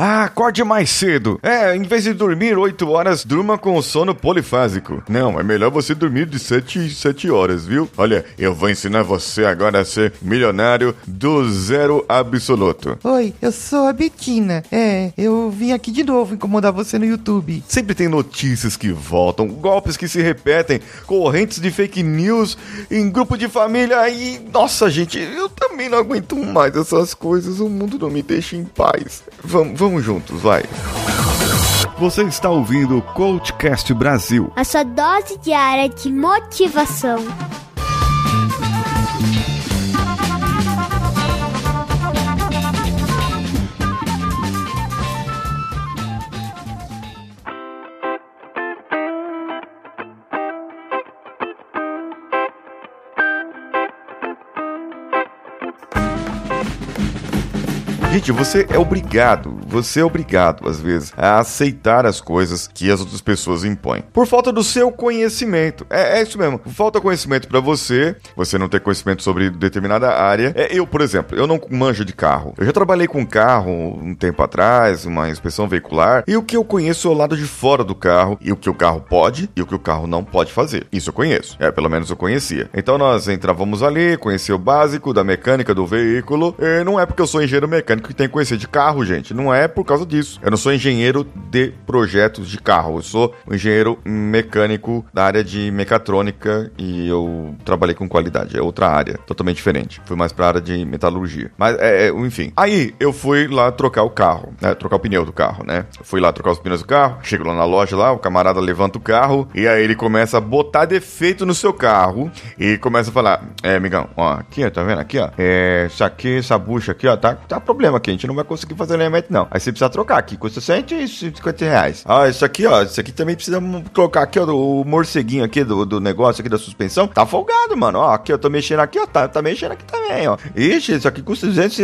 Ah, acorde mais cedo. É, em vez de dormir 8 horas, durma com o sono polifásico. Não, é melhor você dormir de 7 em 7 horas, viu? Olha, eu vou ensinar você agora a ser milionário do zero absoluto. Oi, eu sou a Betina. É, eu vim aqui de novo incomodar você no YouTube. Sempre tem notícias que voltam, golpes que se repetem, correntes de fake news em grupo de família e. Nossa, gente, eu também não aguento mais essas coisas. O mundo não me deixa em paz. Vamos, vamos juntos, vai. Você está ouvindo o Coachcast Brasil. A sua dose diária de motivação. Gente, você é obrigado, você é obrigado, às vezes, a aceitar as coisas que as outras pessoas impõem. Por falta do seu conhecimento. É, é isso mesmo. Falta conhecimento para você, você não ter conhecimento sobre determinada área. É, eu, por exemplo, eu não manjo de carro. Eu já trabalhei com carro um tempo atrás, uma inspeção veicular, e o que eu conheço é o lado de fora do carro, e o que o carro pode e o que o carro não pode fazer. Isso eu conheço. É, pelo menos eu conhecia. Então nós entrávamos ali, conhecia o básico da mecânica do veículo, e não é porque eu sou engenheiro mecânico que tem que conhecer de carro, gente. Não é por causa disso. Eu não sou engenheiro de projetos de carro. Eu sou um engenheiro mecânico da área de mecatrônica e eu trabalhei com qualidade. É outra área, totalmente diferente. Fui mais pra área de metalurgia. Mas, é, é enfim. Aí eu fui lá trocar o carro, né? Trocar o pneu do carro, né? Fui lá trocar os pneus do carro. Chego lá na loja lá, o camarada levanta o carro e aí ele começa a botar defeito no seu carro e começa a falar: É, amigão, ó, aqui, tá vendo? Aqui, ó. É, isso aqui, essa bucha aqui, ó, tá, tá problema aqui, a gente não vai conseguir fazer alinhamento, não. Aí você precisa trocar aqui, custa 150 reais. Ah, isso aqui, ó, isso aqui também precisa colocar aqui, ó, o morceguinho aqui do, do negócio aqui da suspensão. Tá folgado, mano. Ó, aqui eu tô mexendo aqui, ó, tá, tá mexendo aqui também, ó. Ixi, isso aqui custa 200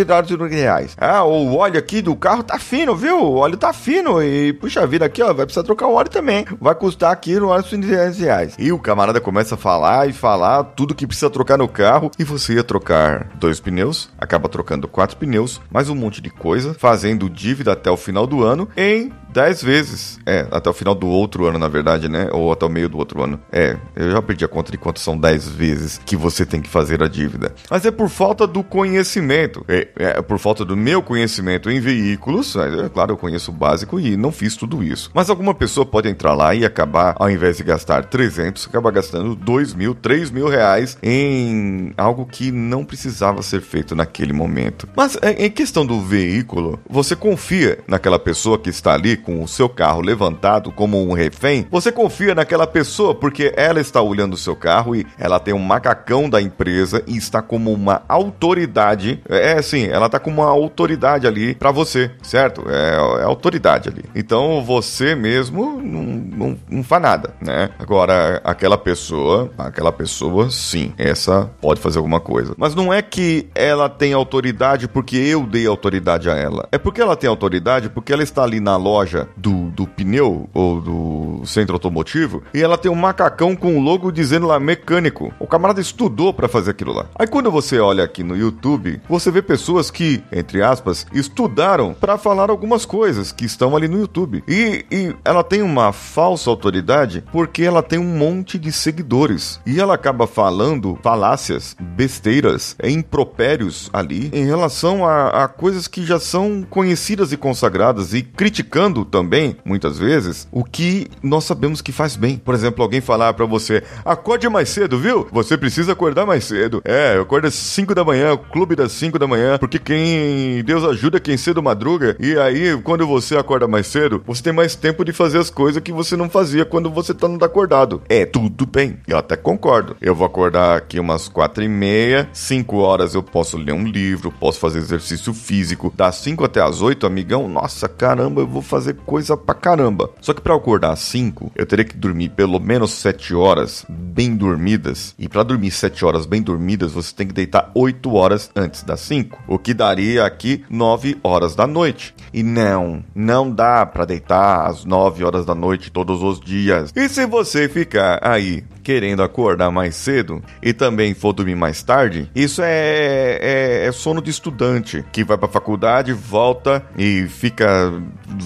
reais. Ah, o óleo aqui do carro tá fino, viu? O óleo tá fino e, puxa vida, aqui, ó, vai precisar trocar o óleo também. Vai custar aqui no óleo 200 reais. E o camarada começa a falar e falar tudo que precisa trocar no carro e você ia trocar dois pneus, acaba trocando quatro pneus, mais um monte de coisa, fazendo dívida até o final do ano em 10 vezes. É, até o final do outro ano, na verdade, né? Ou até o meio do outro ano. É, eu já perdi a conta de quanto são 10 vezes que você tem que fazer a dívida. Mas é por falta do conhecimento. É, é por falta do meu conhecimento em veículos. É, claro, eu conheço o básico e não fiz tudo isso. Mas alguma pessoa pode entrar lá e acabar, ao invés de gastar 300, acabar gastando 2 mil, 3 mil reais em algo que não precisava ser feito naquele momento. Mas é, em questão do veículo, você confia naquela pessoa que está ali com o seu carro levantado como um refém? Você confia naquela pessoa porque ela está olhando o seu carro e ela tem um macacão da empresa e está como uma autoridade. É assim, ela está como uma autoridade ali para você, certo? É, é, autoridade ali. Então você mesmo não, não, não faz nada, né? Agora, aquela pessoa, aquela pessoa, sim, essa pode fazer alguma coisa. Mas não é que ela tem autoridade porque eu dei autoridade a ela. É porque ela tem autoridade porque ela está ali na loja do, do pneu ou do centro automotivo e ela tem um macacão com o logo dizendo lá mecânico. O camarada estudou para fazer aquilo lá. Aí quando você olha aqui no YouTube, você vê pessoas que, entre aspas, estudaram para falar algumas coisas que estão ali no YouTube. E, e ela tem uma falsa autoridade porque ela tem um monte de seguidores. E ela acaba falando falácias, besteiras, impropérios ali em relação a, a coisas que já são conhecidas e consagradas e criticando também, muitas vezes, o que nós sabemos que faz bem. Por exemplo, alguém falar para você: acorde mais cedo, viu? Você precisa acordar mais cedo. É, eu acordo às 5 da manhã, clube das 5 da manhã, porque quem Deus ajuda quem cedo madruga. E aí, quando você acorda mais cedo, você tem mais tempo de fazer as coisas que você não fazia quando você tá no acordado. É, tudo bem. Eu até concordo. Eu vou acordar aqui umas 4 e meia, 5 horas eu posso ler um livro, posso fazer exercício físico. Das 5 até as 8, amigão, nossa, caramba, eu vou fazer coisa pra caramba. Só que para acordar às 5, eu teria que dormir pelo menos 7 horas bem dormidas. E para dormir 7 horas bem dormidas, você tem que deitar 8 horas antes das 5, o que daria aqui 9 horas da noite. E não, não dá para deitar às 9 horas da noite todos os dias. E se você ficar aí querendo acordar mais cedo e também for dormir mais tarde, isso é, é, é sono de estudante que vai pra faculdade, volta e fica.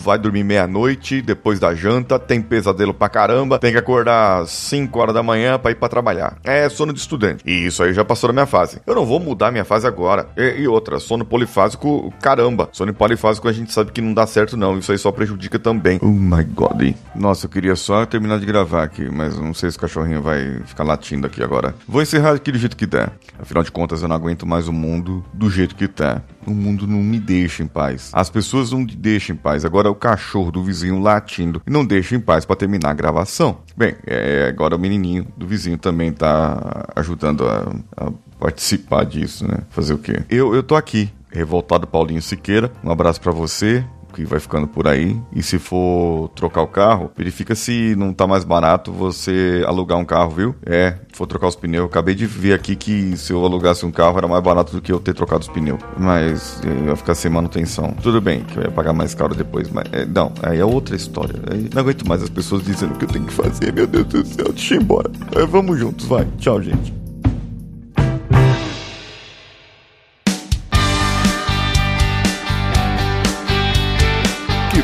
vai dormir meia-noite, depois da janta, tem pesadelo pra caramba, tem que acordar 5 horas da manhã pra ir pra trabalhar. É sono de estudante. E isso aí já passou na minha fase. Eu não vou mudar minha fase agora. E, e outra, sono polifásico, caramba. Sono polifásico a gente sabe que não dá certo, não. Isso aí só prejudica também. Oh my god. Nossa, eu queria só terminar de gravar aqui, mas não sei se o cachorrinho vai ficar latindo aqui agora. Vou encerrar aqui do jeito que der. Afinal de contas, eu não aguento mais o mundo do jeito que tá. O mundo não me deixa em paz. As pessoas não me deixam em paz. Agora é o cachorro do vizinho latindo e não deixa em paz para terminar a gravação. Bem, é, agora o menininho do vizinho também tá ajudando a, a participar disso, né? Fazer o quê? Eu, eu tô aqui, revoltado Paulinho Siqueira. Um abraço para você que vai ficando por aí. E se for trocar o carro, verifica se não tá mais barato você alugar um carro, viu? É, for trocar os pneus. Acabei de ver aqui que se eu alugasse um carro era mais barato do que eu ter trocado os pneus. Mas eu ia ficar sem manutenção. Tudo bem, que eu ia pagar mais caro depois, mas é, não, aí é outra história. Não aguento mais as pessoas dizendo o que eu tenho que fazer. Meu Deus do céu, deixa eu ir embora. É, vamos juntos, vai. Tchau, gente.